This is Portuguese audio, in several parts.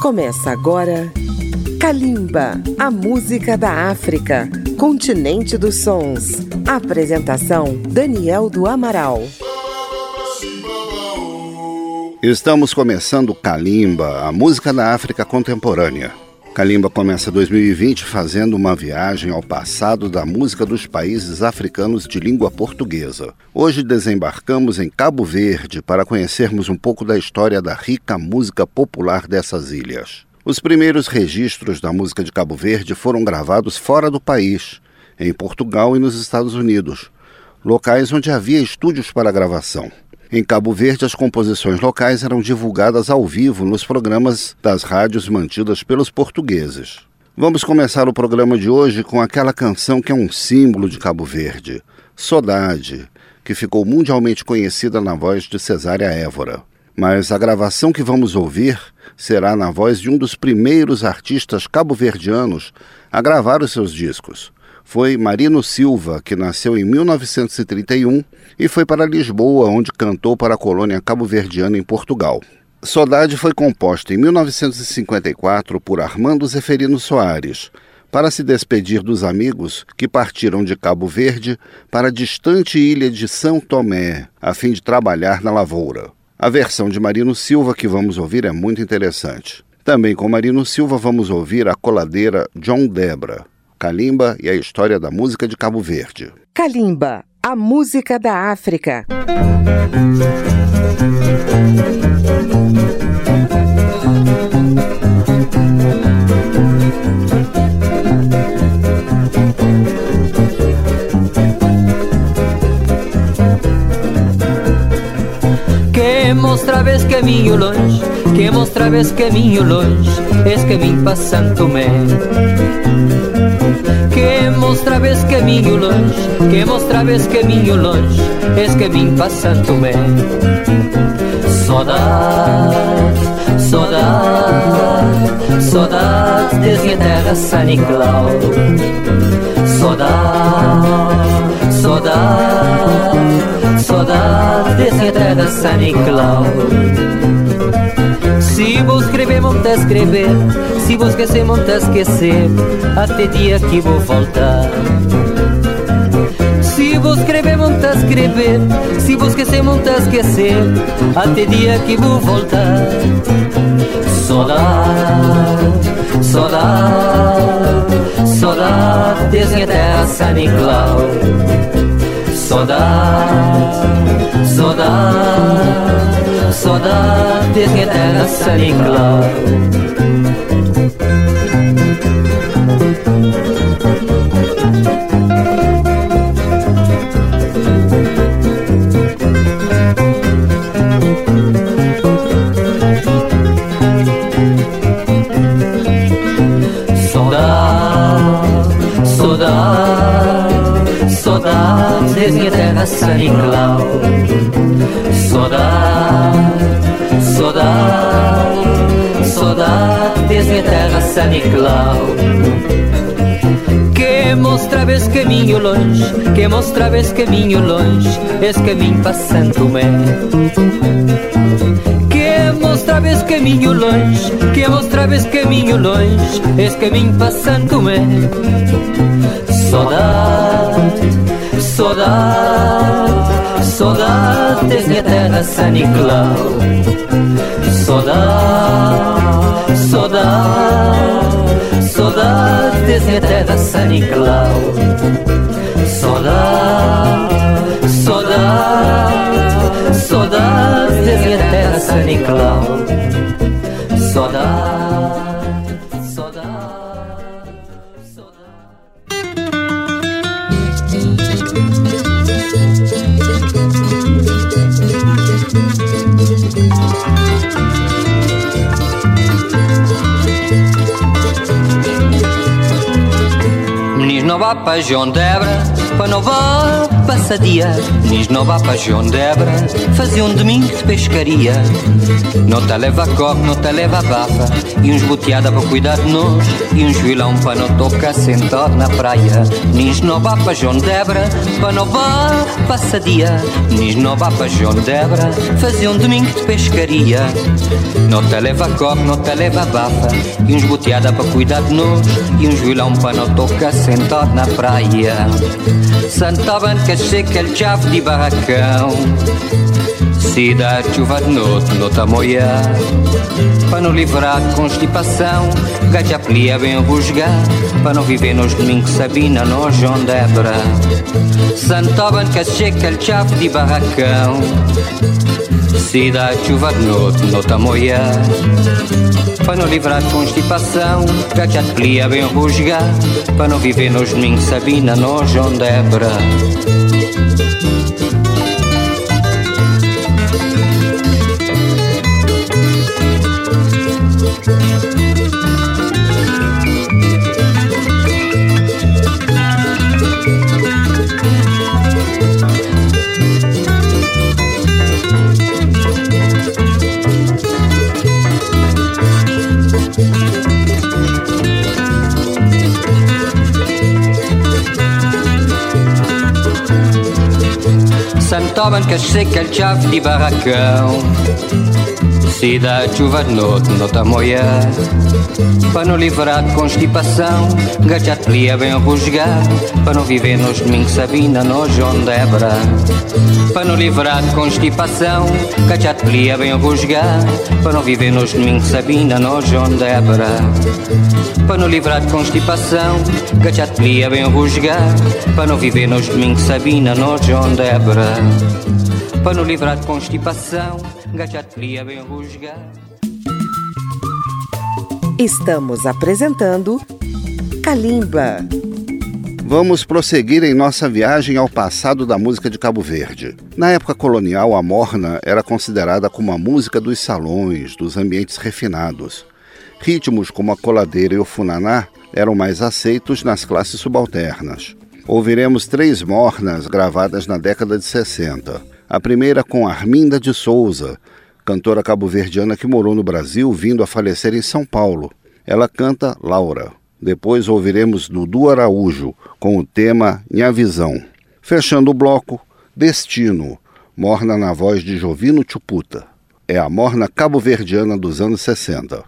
Começa agora Kalimba, a música da África, continente dos sons. Apresentação Daniel do Amaral. Estamos começando Kalimba, a música da África contemporânea. Kalimba começa 2020 fazendo uma viagem ao passado da música dos países africanos de língua portuguesa. Hoje desembarcamos em Cabo Verde para conhecermos um pouco da história da rica música popular dessas ilhas. Os primeiros registros da música de Cabo Verde foram gravados fora do país, em Portugal e nos Estados Unidos, locais onde havia estúdios para gravação. Em Cabo Verde, as composições locais eram divulgadas ao vivo nos programas das rádios mantidas pelos portugueses. Vamos começar o programa de hoje com aquela canção que é um símbolo de Cabo Verde, Saudade, que ficou mundialmente conhecida na voz de Cesária Évora. Mas a gravação que vamos ouvir será na voz de um dos primeiros artistas cabo-verdianos a gravar os seus discos, foi Marino Silva, que nasceu em 1931 e foi para Lisboa, onde cantou para a colônia cabo-verdiana em Portugal. Saudade foi composta em 1954 por Armando Zeferino Soares, para se despedir dos amigos que partiram de Cabo Verde para a distante ilha de São Tomé, a fim de trabalhar na lavoura. A versão de Marino Silva que vamos ouvir é muito interessante. Também com Marino Silva vamos ouvir a coladeira John Debra. Kalimba e a história da música de Cabo Verde. Kalimba, a música da África. Que mostrabes caminho longe, que mostrabes caminho longe, és caminho para Santo que mostrabes caminho longe, que mostrabes caminho longe, és caminho para Santo Mé. Saudade, saudade, saudade desde minha terra San Nicolau. Saudade, saudade, saudade desde minha terra San Nicolau. Se vou escrever, monta escrever Se vou esquecer, monta esquecer Até dia que vou voltar Se vou escrever, monta escrever Se vou esquecer, monta esquecer Até dia que vou voltar Saudade, saudade Saudade desde terra San Nicolau Saudade, saudade Saudades minha terra San Nicolau terra San Nicolau Saudade, saudade, saudade desde terra San Nicolau Que mostrabes caminho longe, que mostrabes caminho longe Esse caminho para Santo Mé Que mostrabes caminho longe, que mostrabes caminho longe Esse caminho para Santo Mé Saudade, saudade Saudades minha terra San Nicolau. Saudade, saudade Saudades minha terra San Nicolau. Saudade, saudade Saudades minha terra San Nicolau. Saudade, up para João Debra, para não vá passadia, nis nova paixão debra, fazia um domingo de pescaria. Não te leva coque, não te leva bafa, e uns boteada para cuidar de nós, e uns vilão para não tocar sentado na praia. Nis nova paixão debra, para nova passadia, nis nova paixão debra, fazia um domingo de pescaria. Não te leva coque, não te leva bafa, e uns boteada para cuidar de nós, e uns vilão para não tocar sentado na praia. Santa Banca seca, el chave de barracão. Cidade chuva de noite, nota moia Para não livrar de constipação Gaja plia bem rusgar Para não viver nos domingos Sabina, nós onde é Santa Banca seca, el chave de barracão Cidade chuva de noite, nota moia. Para não livrar constipação, gacha de plia bem rusgar, para não viver nos domingos Sabina, nós onde é Santoban que seca el chaf de barracão Cidade, chuva de noite, nota moia. Para não livrar de constipação Gajatlia bem rusgar Para não viver nos domingos Sabina, nós onde é Para não livrar de constipação Gajatlia bem rusgar Para não viver nos domingos Sabina, nós onde é Para não livrar de constipação Gajatlia bem rusgar Para não viver nos domingos Sabina, nós onde é Para não livrar de constipação Gajatlia bem rusgar Estamos apresentando Kalimba. Vamos prosseguir em nossa viagem ao passado da música de Cabo Verde. Na época colonial, a morna era considerada como a música dos salões, dos ambientes refinados. Ritmos como a coladeira e o funaná eram mais aceitos nas classes subalternas. Ouviremos três mornas gravadas na década de 60. A primeira com Arminda de Souza, cantora cabo-verdiana que morou no Brasil, vindo a falecer em São Paulo. Ela canta Laura. Depois ouviremos Dudu Araújo com o tema Minha Visão. Fechando o bloco, Destino, morna na voz de Jovino Chuputa. É a morna cabo-verdiana dos anos 60.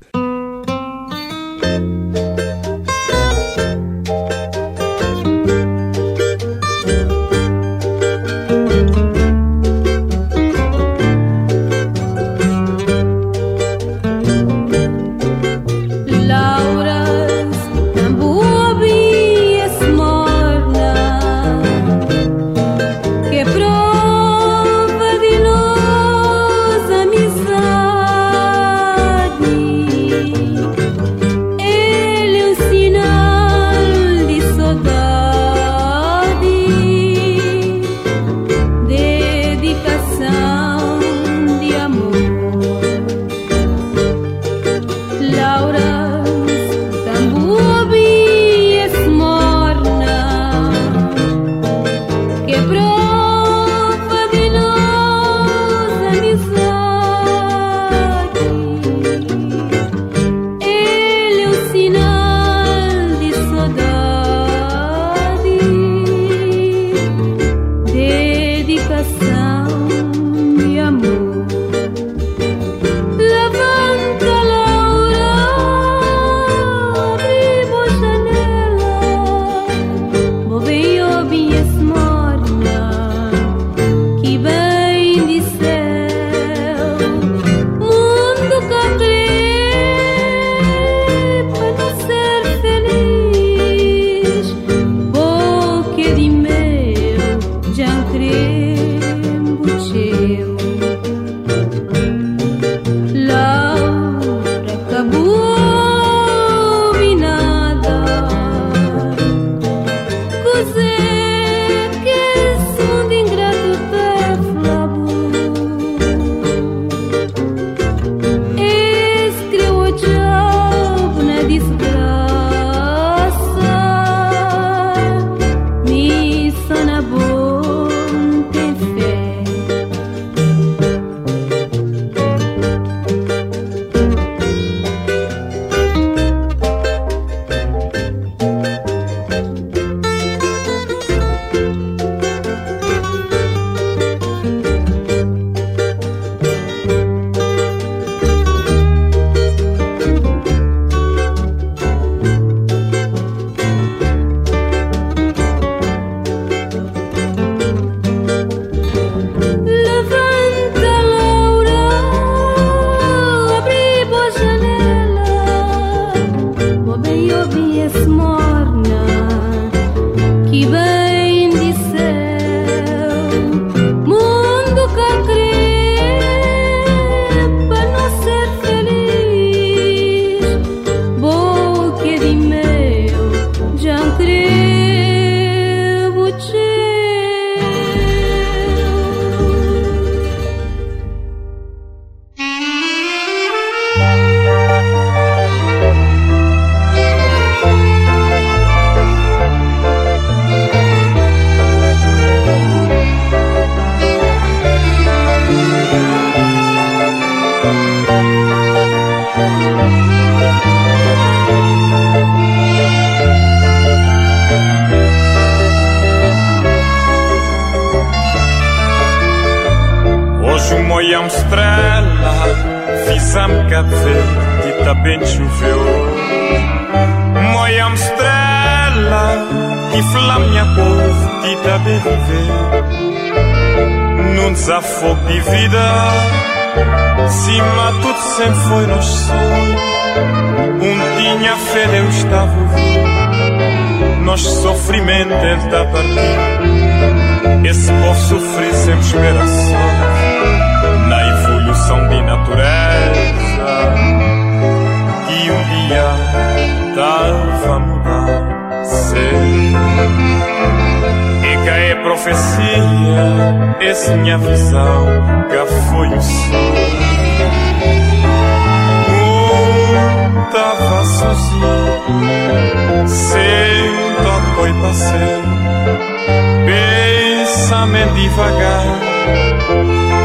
Pensamento devagar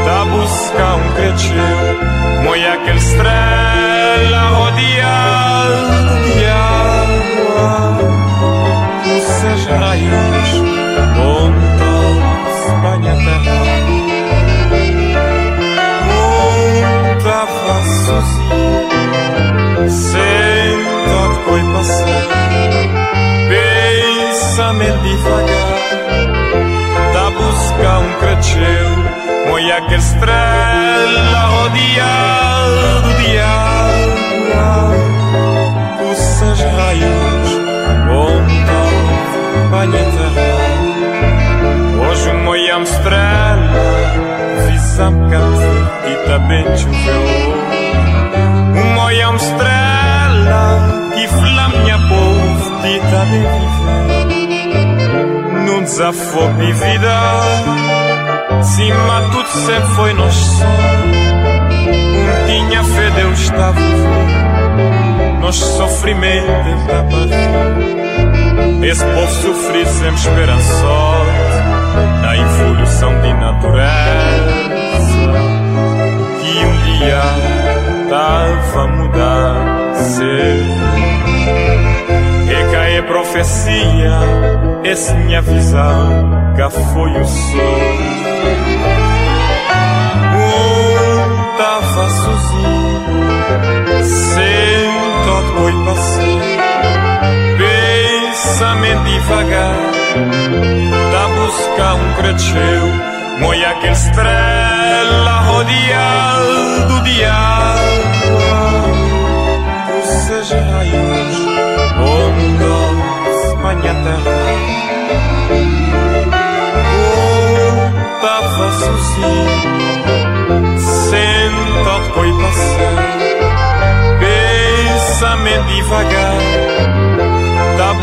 da buscar um creteu, moia aquele estrela creteu, Foi aquela estrela rodeado de água seus raios onde banha terra Hoje uma estrela Visam cante e também choveu Uma estrela que flaminha povo e também viveu Num desafogo de vida Cima tudo sempre foi nosso sonho Um tinha fé, Deus estava vivo. Nosso sofrimento está para Esse povo sofrido sempre esperançoso Na evolução de natureza. Que um dia estava a mudar ser. E cá é profecia. Essa minha visão cá foi o sol devagar, da buscar um cresceu, moia aquele estrela rodeado de água, os seus raios, onde manhã terra. tava sozinho, sentado coi passar, pensamento devagar,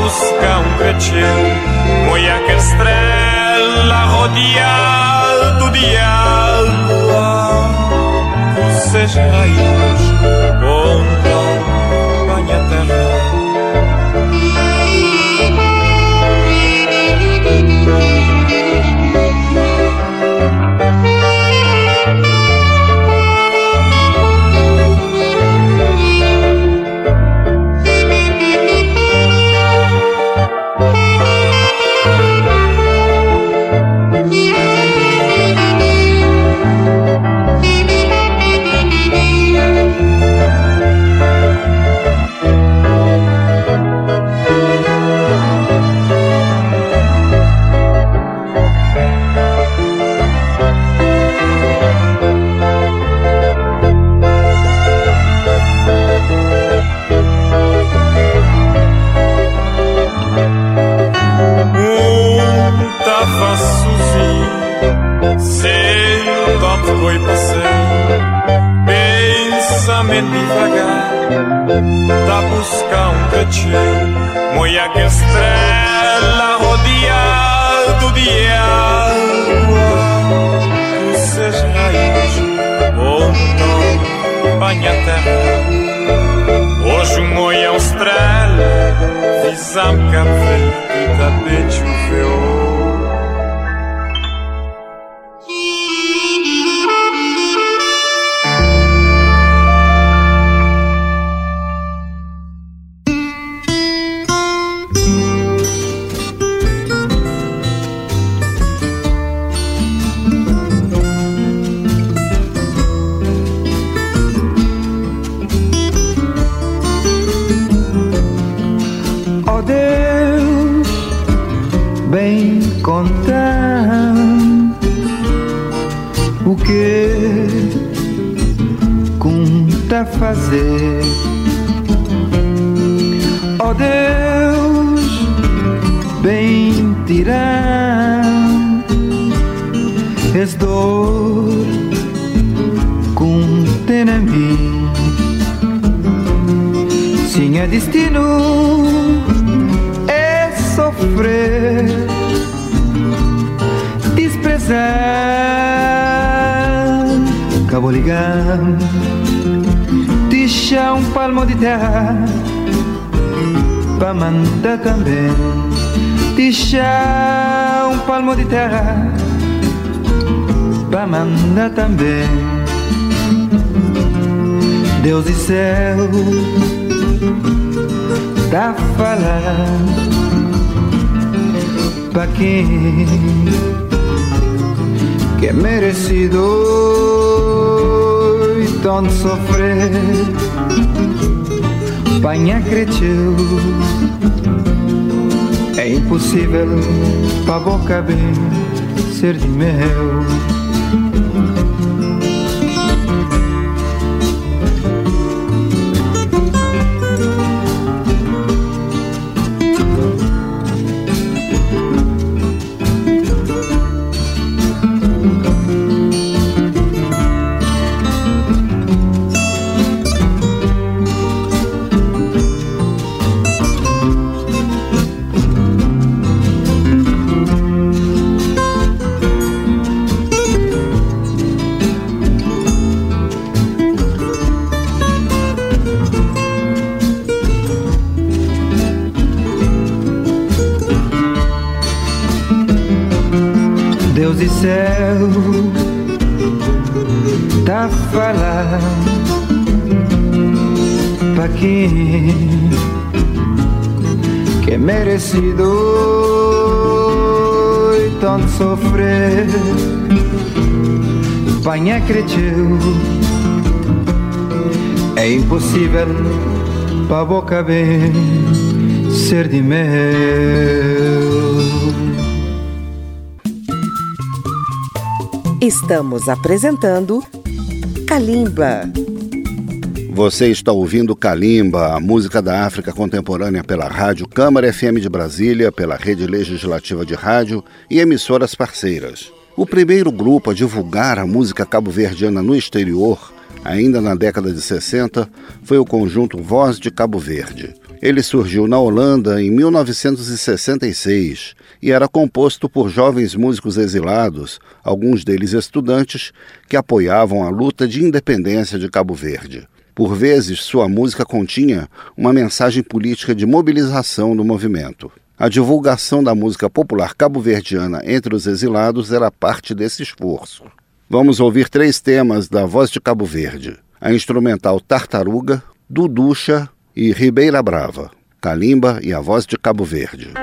da buscar um cacheu, moia que estrela rodeado de água, os seus boi passeio Pensamento devagar. Tá buscar um cantinho Moia que estrela rodeado de água Tu seja raiz ou oh, não banha a terra Hoje um moia estrela Fiz Visam café e tapete o feu Um palmo de terra Pra mandar também. Deus e céu Tá falando Pra quem que é merecido tanto sofrer. Panha cresceu É impossível pra boca bem ser de mel sofrer. Vai acreditar É impossível para boca bem ser de mel Estamos apresentando Kalimba você está ouvindo Kalimba, a música da África contemporânea pela Rádio Câmara FM de Brasília, pela Rede Legislativa de Rádio e emissoras parceiras. O primeiro grupo a divulgar a música cabo-verdiana no exterior, ainda na década de 60, foi o conjunto Voz de Cabo Verde. Ele surgiu na Holanda em 1966 e era composto por jovens músicos exilados, alguns deles estudantes, que apoiavam a luta de independência de Cabo Verde. Por vezes, sua música continha uma mensagem política de mobilização do movimento. A divulgação da música popular cabo-verdiana entre os exilados era parte desse esforço. Vamos ouvir três temas da Voz de Cabo Verde: a instrumental Tartaruga, Duducha e Ribeira Brava, Calimba e a Voz de Cabo Verde.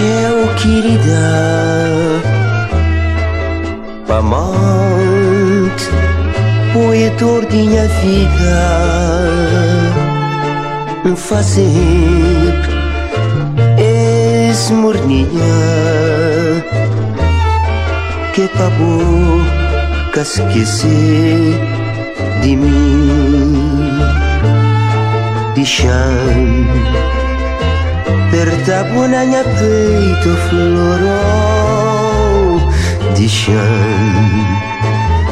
Trebuceu querida Amante Poetor de minha vida. Fazer Es morninha Que pra boca esquecer de mim. Deixando Bertabunanya peito florou de chão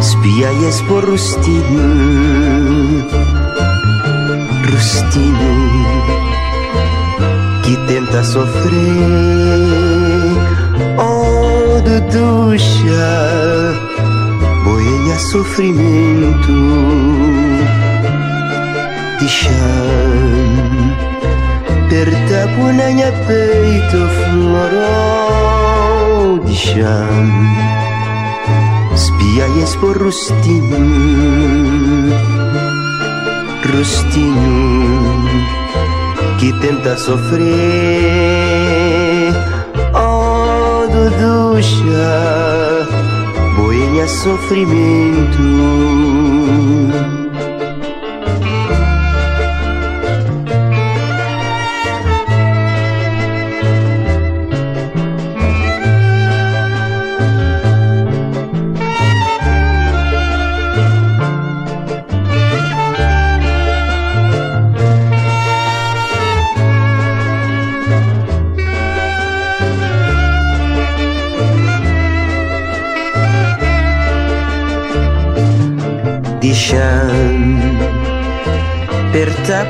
Spiaies por rustino Rustino Que tenta sofrer Oh, duduxa Boenha sofrimento De chão Tertapunanya peito florou de chão. Espiaies por rostinho. Rostinho que tenta sofrer. Oh, Duduxa Boenha sofrimento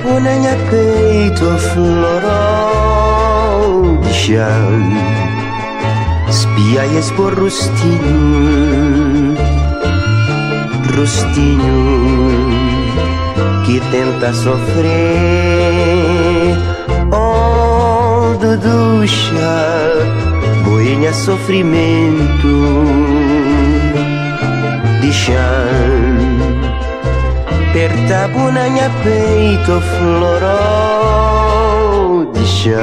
punanya peito florou de chão Espiaias por rostinho Rostinho que tenta sofrer Oh, Duduxa, boinha sofrimento de chão Aperta bunanya peito florou de chão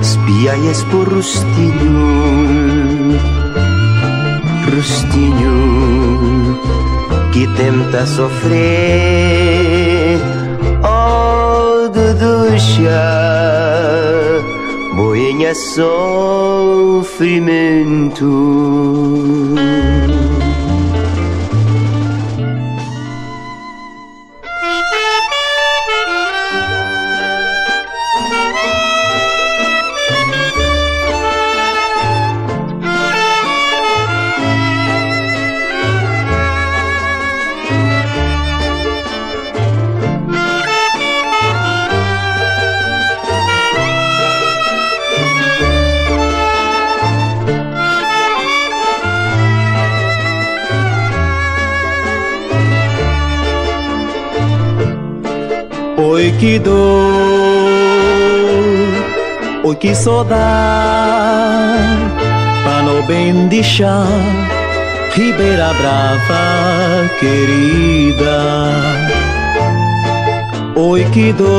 Espiaias por rostinho. Rostinho que tenta sofrer. Oh, Duduxa Boinha sofrimento que dor, oi que saudade, para não bem deixar Ribeira Brava querida. Oi que dor,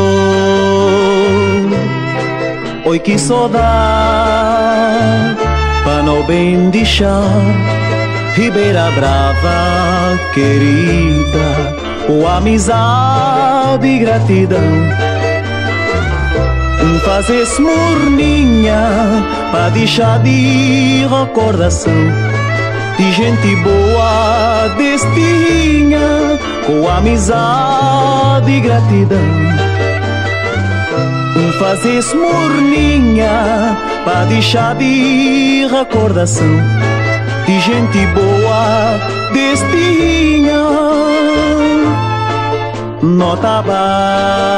oi que saudade, para não bem deixar Ribeira Brava querida ou amizade e gratidão. Fazes morninha para deixar de recordação de gente boa destinha com amizade e gratidão. Fazes morninha para deixar de recordação de gente boa destinha nota vai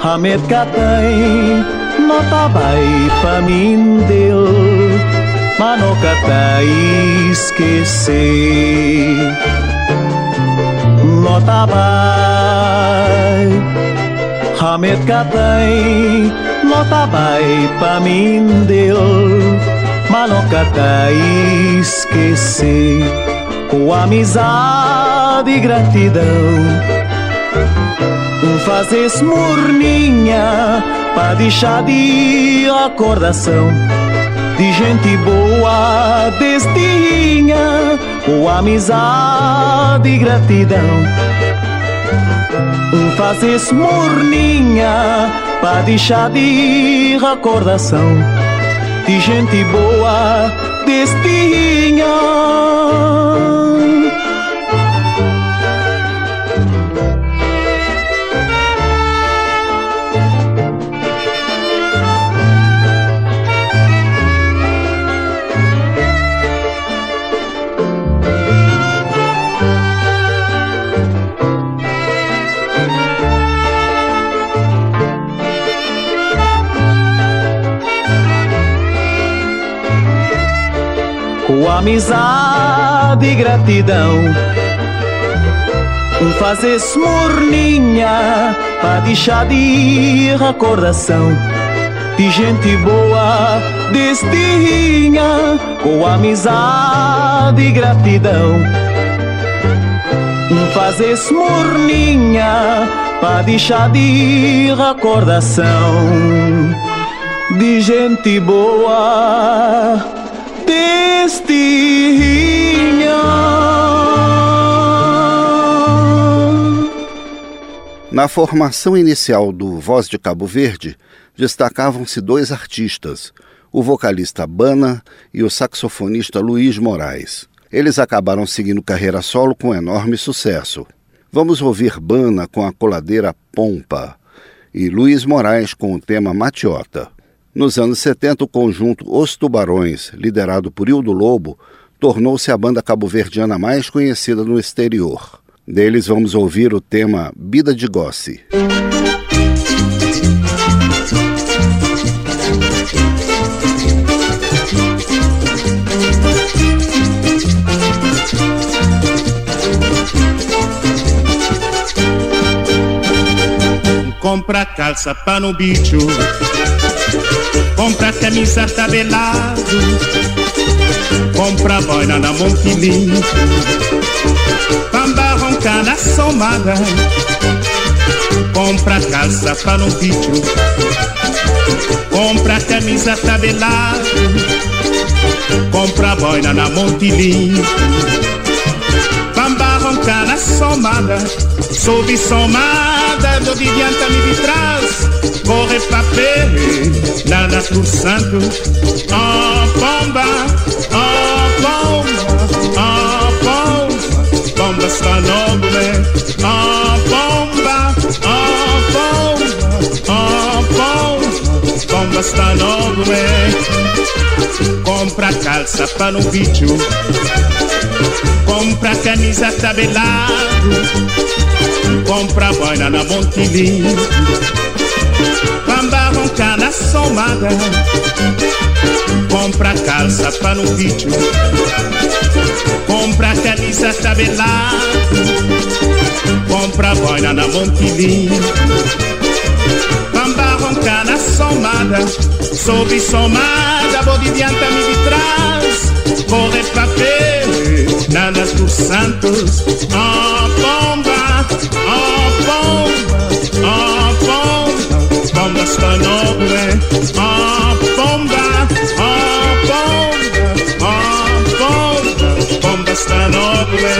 Hamet katay Nota bay pa mim deu Mas nunca tá esquecer. Nota bay Hamet katay Nota bay pa mim deu Tá esquecer Com amizade e gratidão Fazes morninha pra deixar de acordação de gente boa destinha com amizade e gratidão. Fazes morninha pra deixar de recordação de gente boa destinha. Amizade e gratidão. Fazes morninha para deixar de recordação de gente boa destinha com amizade e gratidão. Fazes morninha para deixar de recordação de gente boa Na formação inicial do Voz de Cabo Verde, destacavam-se dois artistas, o vocalista Bana e o saxofonista Luiz Moraes. Eles acabaram seguindo carreira solo com enorme sucesso. Vamos ouvir Bana com a coladeira Pompa e Luiz Moraes com o tema Matiota. Nos anos 70, o conjunto Os Tubarões, liderado por Hildo Lobo, tornou-se a banda cabo-verdiana mais conhecida no exterior. Deles vamos ouvir o tema Bida de Gossi. Compra calça para no bicho camisa tabelado, compra boina na Montilim, pamba ronca na somada, compra calça para no vídeo, compra camisa tabelado, compra boina na Montilim, pamba ronca na somada, soube somada, do de diante me de corre pra pé, nada por santo. Oh, pomba, oh, pomba, oh, pomba, pomba está nobre. Oh, pomba, oh, pomba, oh, pomba, pomba está nobre. Compra calça para um bicho, compra camisa tabelado, compra boina na Montilinho Bamba ronca na somada. Compra calça para no vídeo Compra camisa tabelada. Compra boina na Montilinho Bamba ronca na somada. Soube somada, bodivianta me de trás. Pra ver, nanas dos santos. Oh bomba, Casanova, ma bomba, ma bomba, ma bomba, bomba Stanova.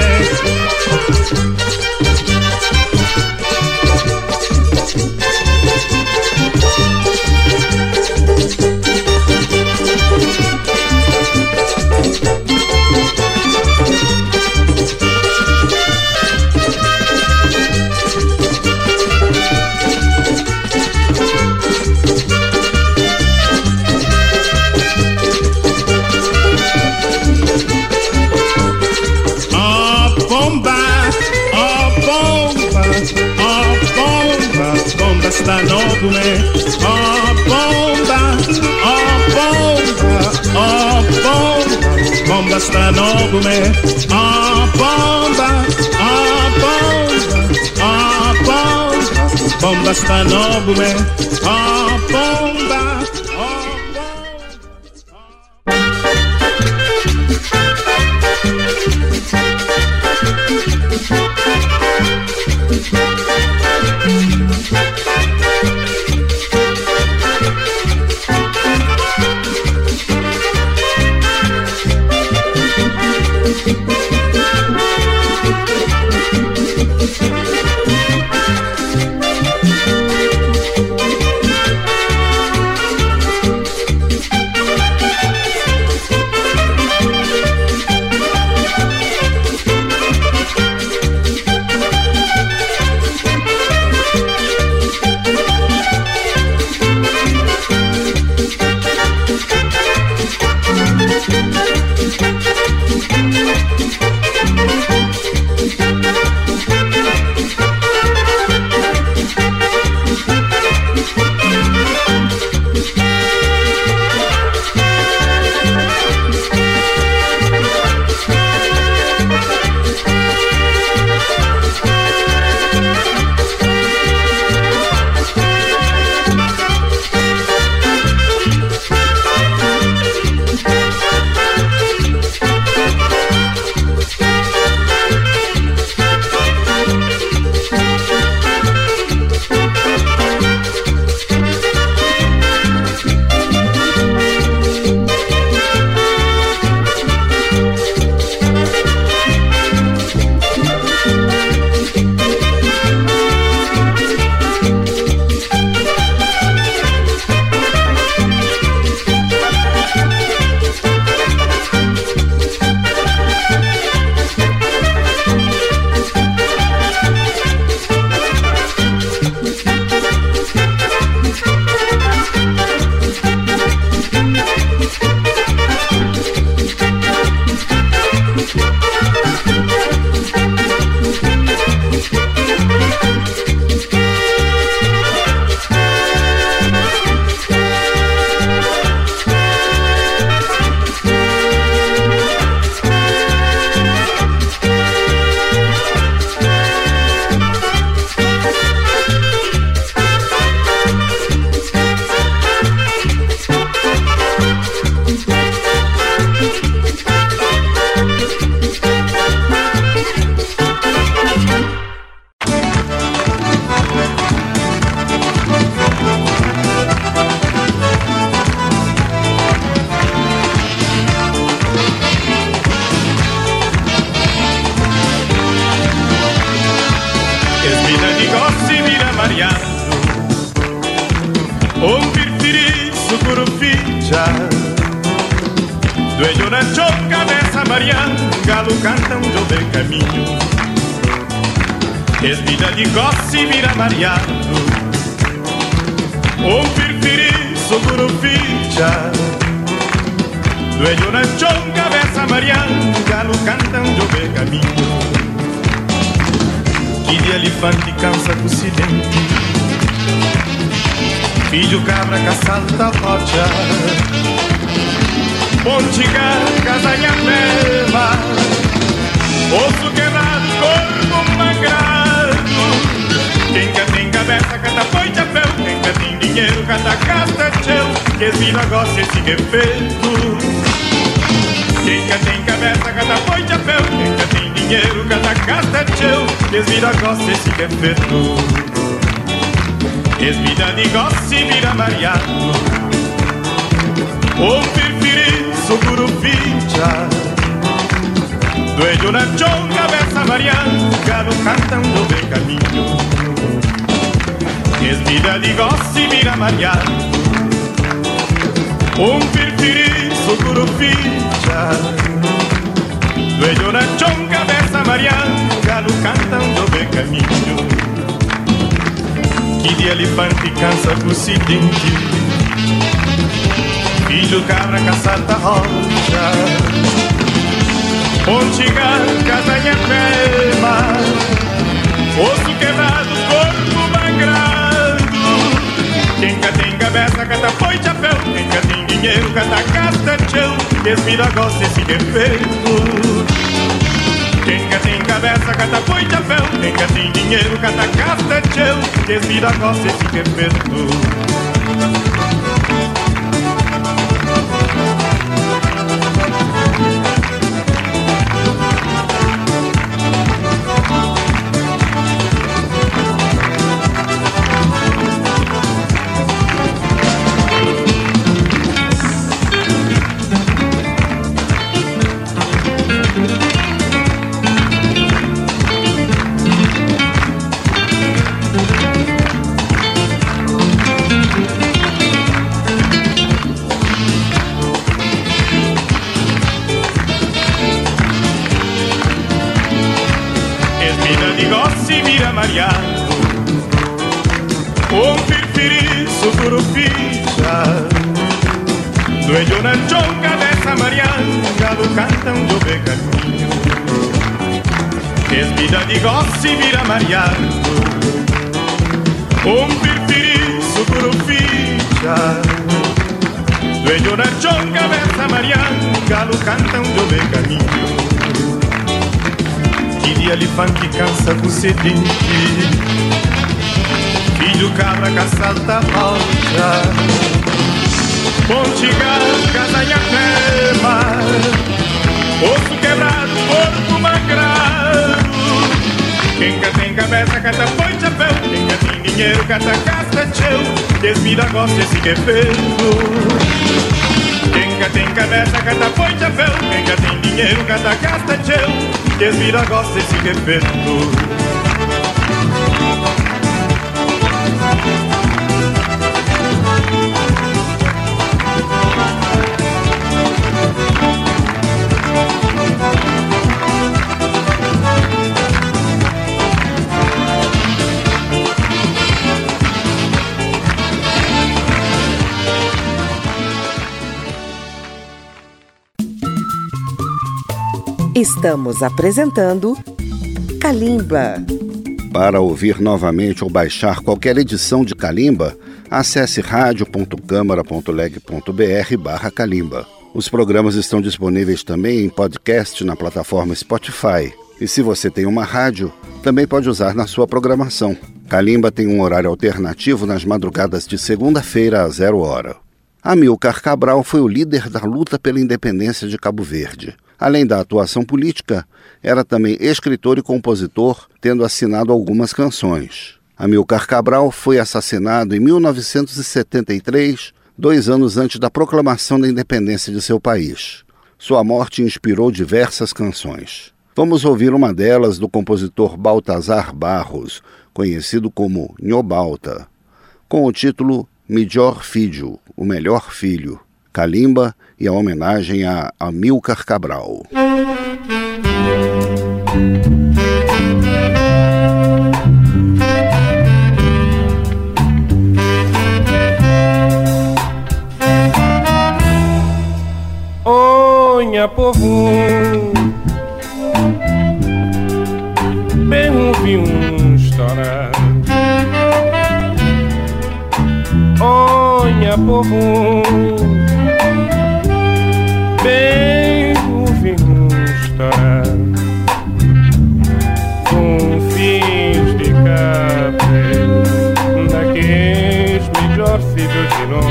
Está fracassata roccia Pontiga, casanha bela Osso quebrado, corpo magrado. Quem quer tem cabeça, cada foi chapéu Quem quer tem dinheiro, cata cata tchel. Que esse negócio, esse que é Quem quer tem cabeça, cada foi chapéu Quem quer tem dinheiro, cata cata tchel. Que esse negócio, esse que é Es vida di Gossi Miramariano Un perfirizzo curufincia Due di una gionga versa Marianca Non cantando per cammino Es vida di Gossi Miramariano Un perfirizzo curufincia Due di una gionga versa Marianca Non cantando per cammino que de elefante cansa o seguinte Filho cabra caçata rocha. Ponte garca da minha pema Osso quebrado, corpo mangrado Quem quer tem cabeça, cata foi chapéu. Quem quer tem dinheiro, cata cata chão. Desvira gosta esse defeito quem quer tem cabeça, cata foi chapéu. Quem quer tem dinheiro, cata casta é teu. Que se dá costa e se quer. Filho cabra caçada rocha Pontigar, casanha pema Osso quebrado, corpo magrado. Quem tem cabeça, cata põe chapéu. Quem tem dinheiro, cata casca tchau Desvira gosta esse defeito Quem tem cabeça, cata põe chapéu. Quem tem dinheiro, cata casca tchau Desvira gosta esse defeito Estamos apresentando Kalimba. Para ouvir novamente ou baixar qualquer edição de Kalimba, acesse radio.câmara.leg.br barra Kalimba. Os programas estão disponíveis também em podcast na plataforma Spotify. E se você tem uma rádio, também pode usar na sua programação. Kalimba tem um horário alternativo nas madrugadas de segunda-feira a zero hora. Amilcar Cabral foi o líder da luta pela independência de Cabo Verde. Além da atuação política, era também escritor e compositor, tendo assinado algumas canções. Amilcar Cabral foi assassinado em 1973, dois anos antes da proclamação da independência de seu país. Sua morte inspirou diversas canções. Vamos ouvir uma delas do compositor Baltazar Barros, conhecido como Nhobalta, com o título Melhor Filho, o Melhor Filho. Kalimba e a homenagem a Amilcar Cabral. Onha povo. Bem ouvi um história Onha povo bem vista com fins de cabelo daqueles melhor filhos de nós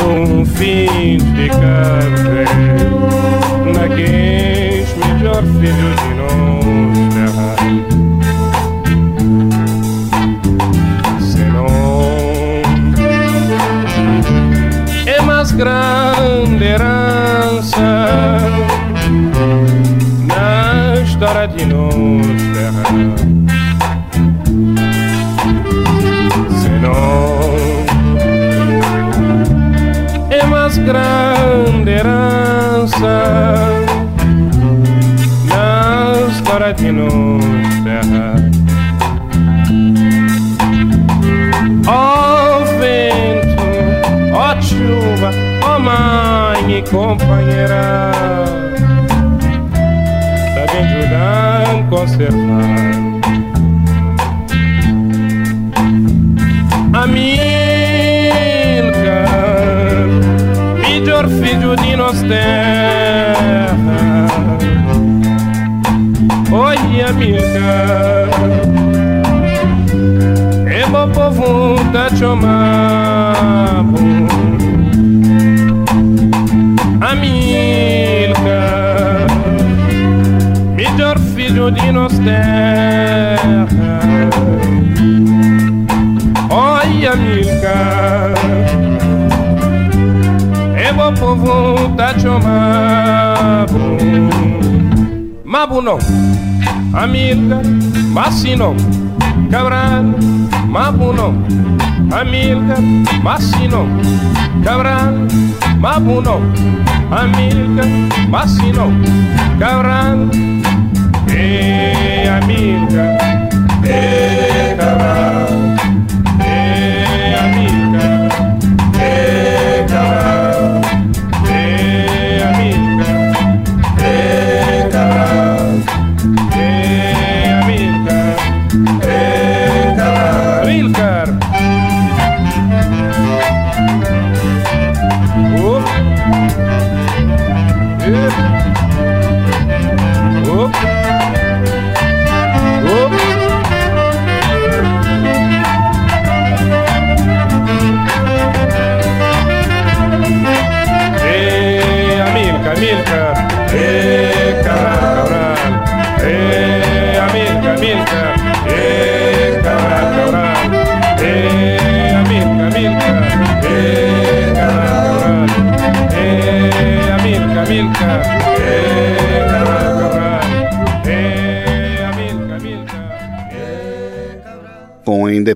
num fins de cabelo daqueles melhor filhos de nós grande herança na história de nossa terra. Senão é mais grande herança na história de nossa e companheira Tá bem ajudando a conservar A minha nossa terra. Oi, amiga, é bom povo da chamando. Filho de nossa terra. Oi, amiga o povo tá chamando Mabu não, amiga, Massino, Cabral, Mabu não, amiga, Massino, Cabral, Mabu não, amiga, Massino, Cabral, amiga, e Cabral.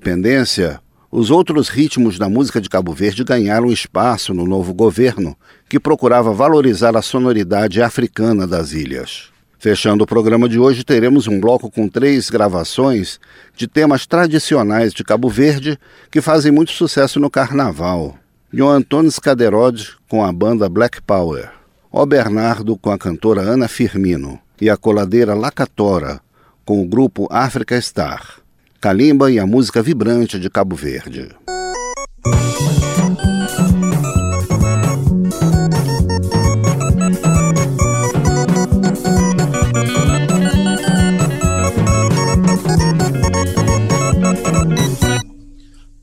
Independência, os outros ritmos da música de Cabo Verde ganharam espaço no novo governo, que procurava valorizar a sonoridade africana das ilhas. Fechando o programa de hoje, teremos um bloco com três gravações de temas tradicionais de Cabo Verde que fazem muito sucesso no carnaval. João Antônio Scaderod com a banda Black Power, O Bernardo com a cantora Ana Firmino e a coladeira Lacatora com o grupo África Star. Calimba e a música vibrante de Cabo Verde.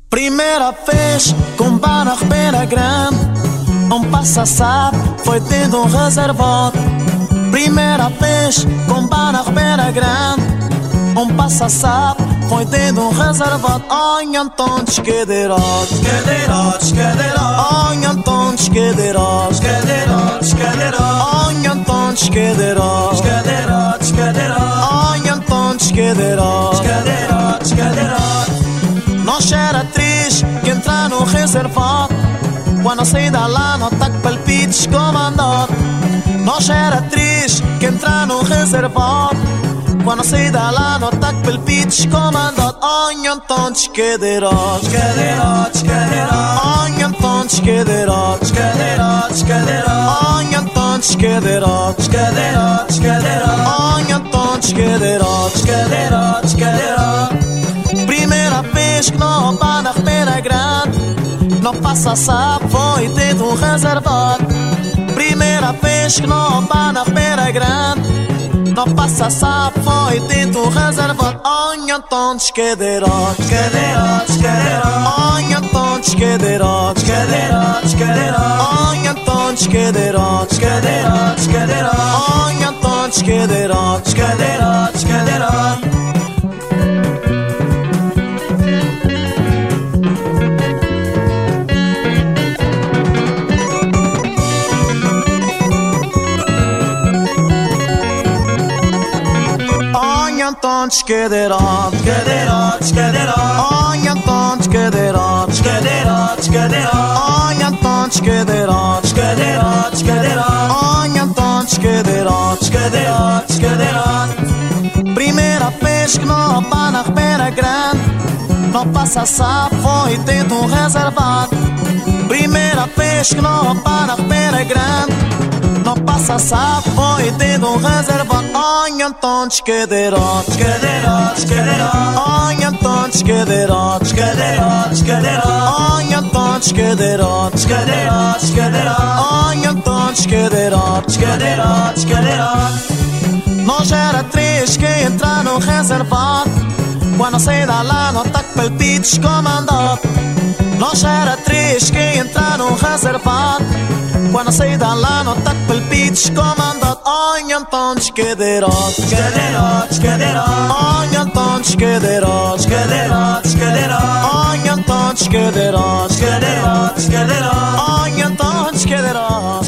Primeira vez com bar na Ribeira Grande. Um passa-sapo foi tendo um reservado. Primeira vez com bar na Ribeira Grande. Um passa-sapo um reservado Ai, então desquedeirotes Desquedeirotes, desquedeirotes Ai, então desquedeirotes Desquedeirotes, desquedeirotes Ai, então desquedeirotes Desquedeirotes, desquedeirotes Ai, então desquedeirotes Desquedeirotes, desquedeirotes Nós era triste que entrar no reservado Quando saí da lá, não tá palpites comandado Nós era triste que entrar no reservado quando saí da lá no ataque palpites comandado. Onham tontos cadeirotes Cadeirotes, cadeirotes Onham tontos cadeirotes Cadeirotes, cadeirotes Onham tontos cadeirotes Cadeirotes, cadeirotes Onham tontos cadeirotes Cadeirotes, cadeirotes Primeira vez que não pá na Ribeira Grande. Não passa sapo, foi dentro um reservado. Primeira vez que não pá na Ribeira Grande não passa sapo, foi dentro reservado Olha tontos cadeirotes Cadeirotes, cadeirotes Olha tontos cadeirotes Cadeirotes, cadeirotes Olha tontos cadeirotes Cadeirotes, cadeirotes Olha tontos cadeirotes Cadeirotes, cadeirotes cadeirotes. Olha tontos cadeirotes, cadeirotes, cadeirotes. Olha tontos cadeirotes, cadeirotes, cadeirotes. Olha tontos cadeirotes, cadeirotes, cadeirotes. Primeira vez que não pá na Ribeira Grande, não passa sapo, foi dentro um reservado. Primeira vez que não pá na Ribeira Grande. Não passa sapo, foi tendo um cadeirotes Olha tontos cadeirotes Cadeirotes, cadeirotes Olha tontos escaderote, escaderote, escaderote. Oi, então escaderote, escaderote, escaderote. Nós era três que entraram reservado. Quando saí da lá, no tac palpites comandante. Nós era três que entraram reservado. Quando saí da lá, no tac palpites comandante. Oi, então escaderote, escaderote, escaderote. Oi, então escaderote, escaderote, escaderote. Oi, então escaderote, escaderote, escaderote. Oi, então escaderote,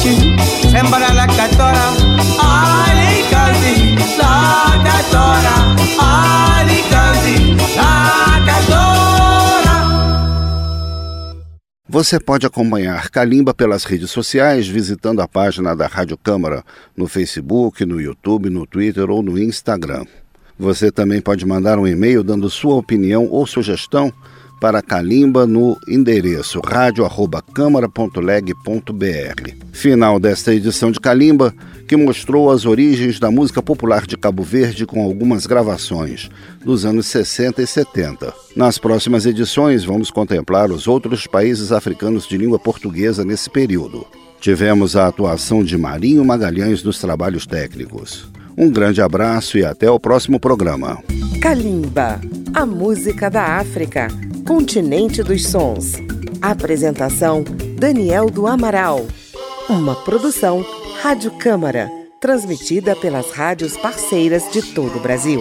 noche, sembra la catora, ai li canti la catora, ai li canti la catora. Você pode acompanhar Calimba pelas redes sociais, visitando a página da Rádio Câmara no Facebook, no YouTube, no Twitter ou no Instagram. Você também pode mandar um e-mail dando sua opinião ou sugestão para Calimba no endereço radio@câmara.leg.br. Final desta edição de Calimba, que mostrou as origens da música popular de Cabo Verde com algumas gravações dos anos 60 e 70. Nas próximas edições, vamos contemplar os outros países africanos de língua portuguesa nesse período. Tivemos a atuação de Marinho Magalhães nos trabalhos técnicos. Um grande abraço e até o próximo programa. Kalimba, a música da África, continente dos sons. Apresentação: Daniel do Amaral. Uma produção Rádio Câmara, transmitida pelas rádios parceiras de todo o Brasil.